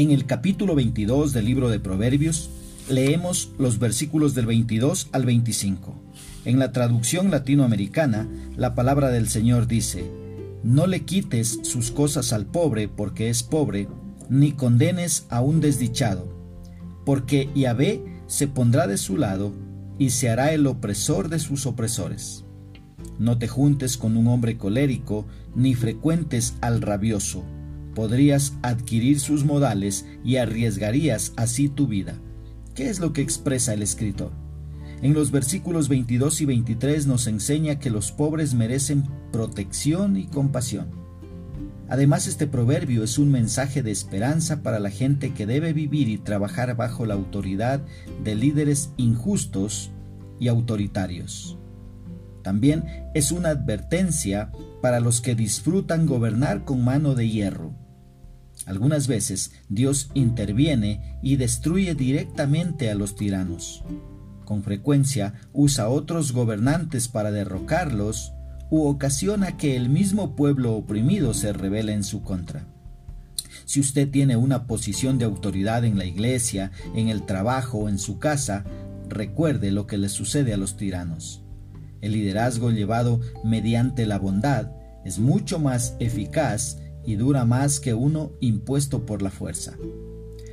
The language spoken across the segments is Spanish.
En el capítulo 22 del libro de Proverbios leemos los versículos del 22 al 25. En la traducción latinoamericana, la palabra del Señor dice, No le quites sus cosas al pobre porque es pobre, ni condenes a un desdichado, porque Yahvé se pondrá de su lado y se hará el opresor de sus opresores. No te juntes con un hombre colérico, ni frecuentes al rabioso. Podrías adquirir sus modales y arriesgarías así tu vida. ¿Qué es lo que expresa el escritor? En los versículos 22 y 23 nos enseña que los pobres merecen protección y compasión. Además, este proverbio es un mensaje de esperanza para la gente que debe vivir y trabajar bajo la autoridad de líderes injustos y autoritarios. También es una advertencia para los que disfrutan gobernar con mano de hierro. Algunas veces Dios interviene y destruye directamente a los tiranos. Con frecuencia usa otros gobernantes para derrocarlos u ocasiona que el mismo pueblo oprimido se revele en su contra. Si usted tiene una posición de autoridad en la iglesia, en el trabajo o en su casa, recuerde lo que le sucede a los tiranos. El liderazgo llevado mediante la bondad es mucho más eficaz y dura más que uno impuesto por la fuerza.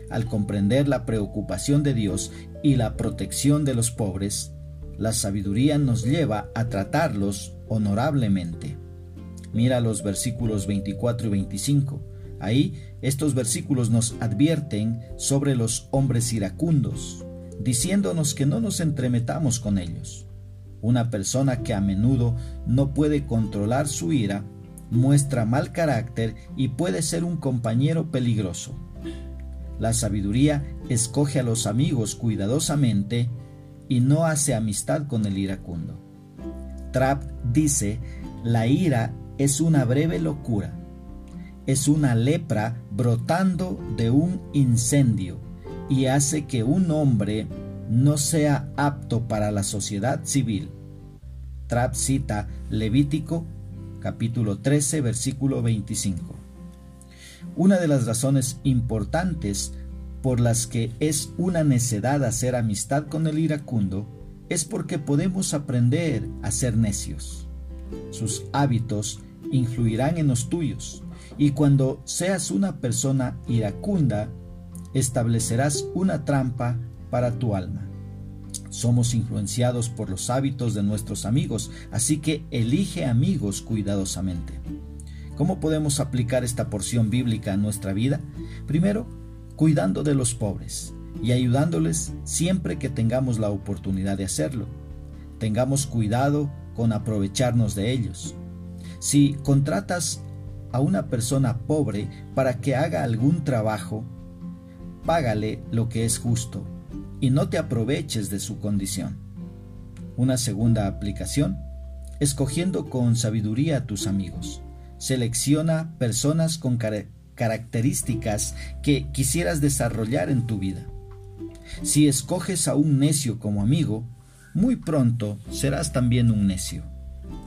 Al comprender la preocupación de Dios y la protección de los pobres, la sabiduría nos lleva a tratarlos honorablemente. Mira los versículos 24 y 25. Ahí estos versículos nos advierten sobre los hombres iracundos, diciéndonos que no nos entremetamos con ellos. Una persona que a menudo no puede controlar su ira muestra mal carácter y puede ser un compañero peligroso. La sabiduría escoge a los amigos cuidadosamente y no hace amistad con el iracundo. Trapp dice, la ira es una breve locura, es una lepra brotando de un incendio y hace que un hombre no sea apto para la sociedad civil. Trapp cita Levítico capítulo 13 versículo 25. Una de las razones importantes por las que es una necedad hacer amistad con el iracundo es porque podemos aprender a ser necios. Sus hábitos influirán en los tuyos y cuando seas una persona iracunda, establecerás una trampa para tu alma. Somos influenciados por los hábitos de nuestros amigos, así que elige amigos cuidadosamente. ¿Cómo podemos aplicar esta porción bíblica a nuestra vida? Primero, cuidando de los pobres y ayudándoles siempre que tengamos la oportunidad de hacerlo. Tengamos cuidado con aprovecharnos de ellos. Si contratas a una persona pobre para que haga algún trabajo, págale lo que es justo y no te aproveches de su condición. Una segunda aplicación, escogiendo con sabiduría a tus amigos. Selecciona personas con características que quisieras desarrollar en tu vida. Si escoges a un necio como amigo, muy pronto serás también un necio.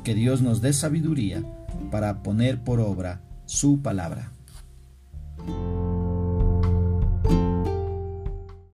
Que Dios nos dé sabiduría para poner por obra su palabra.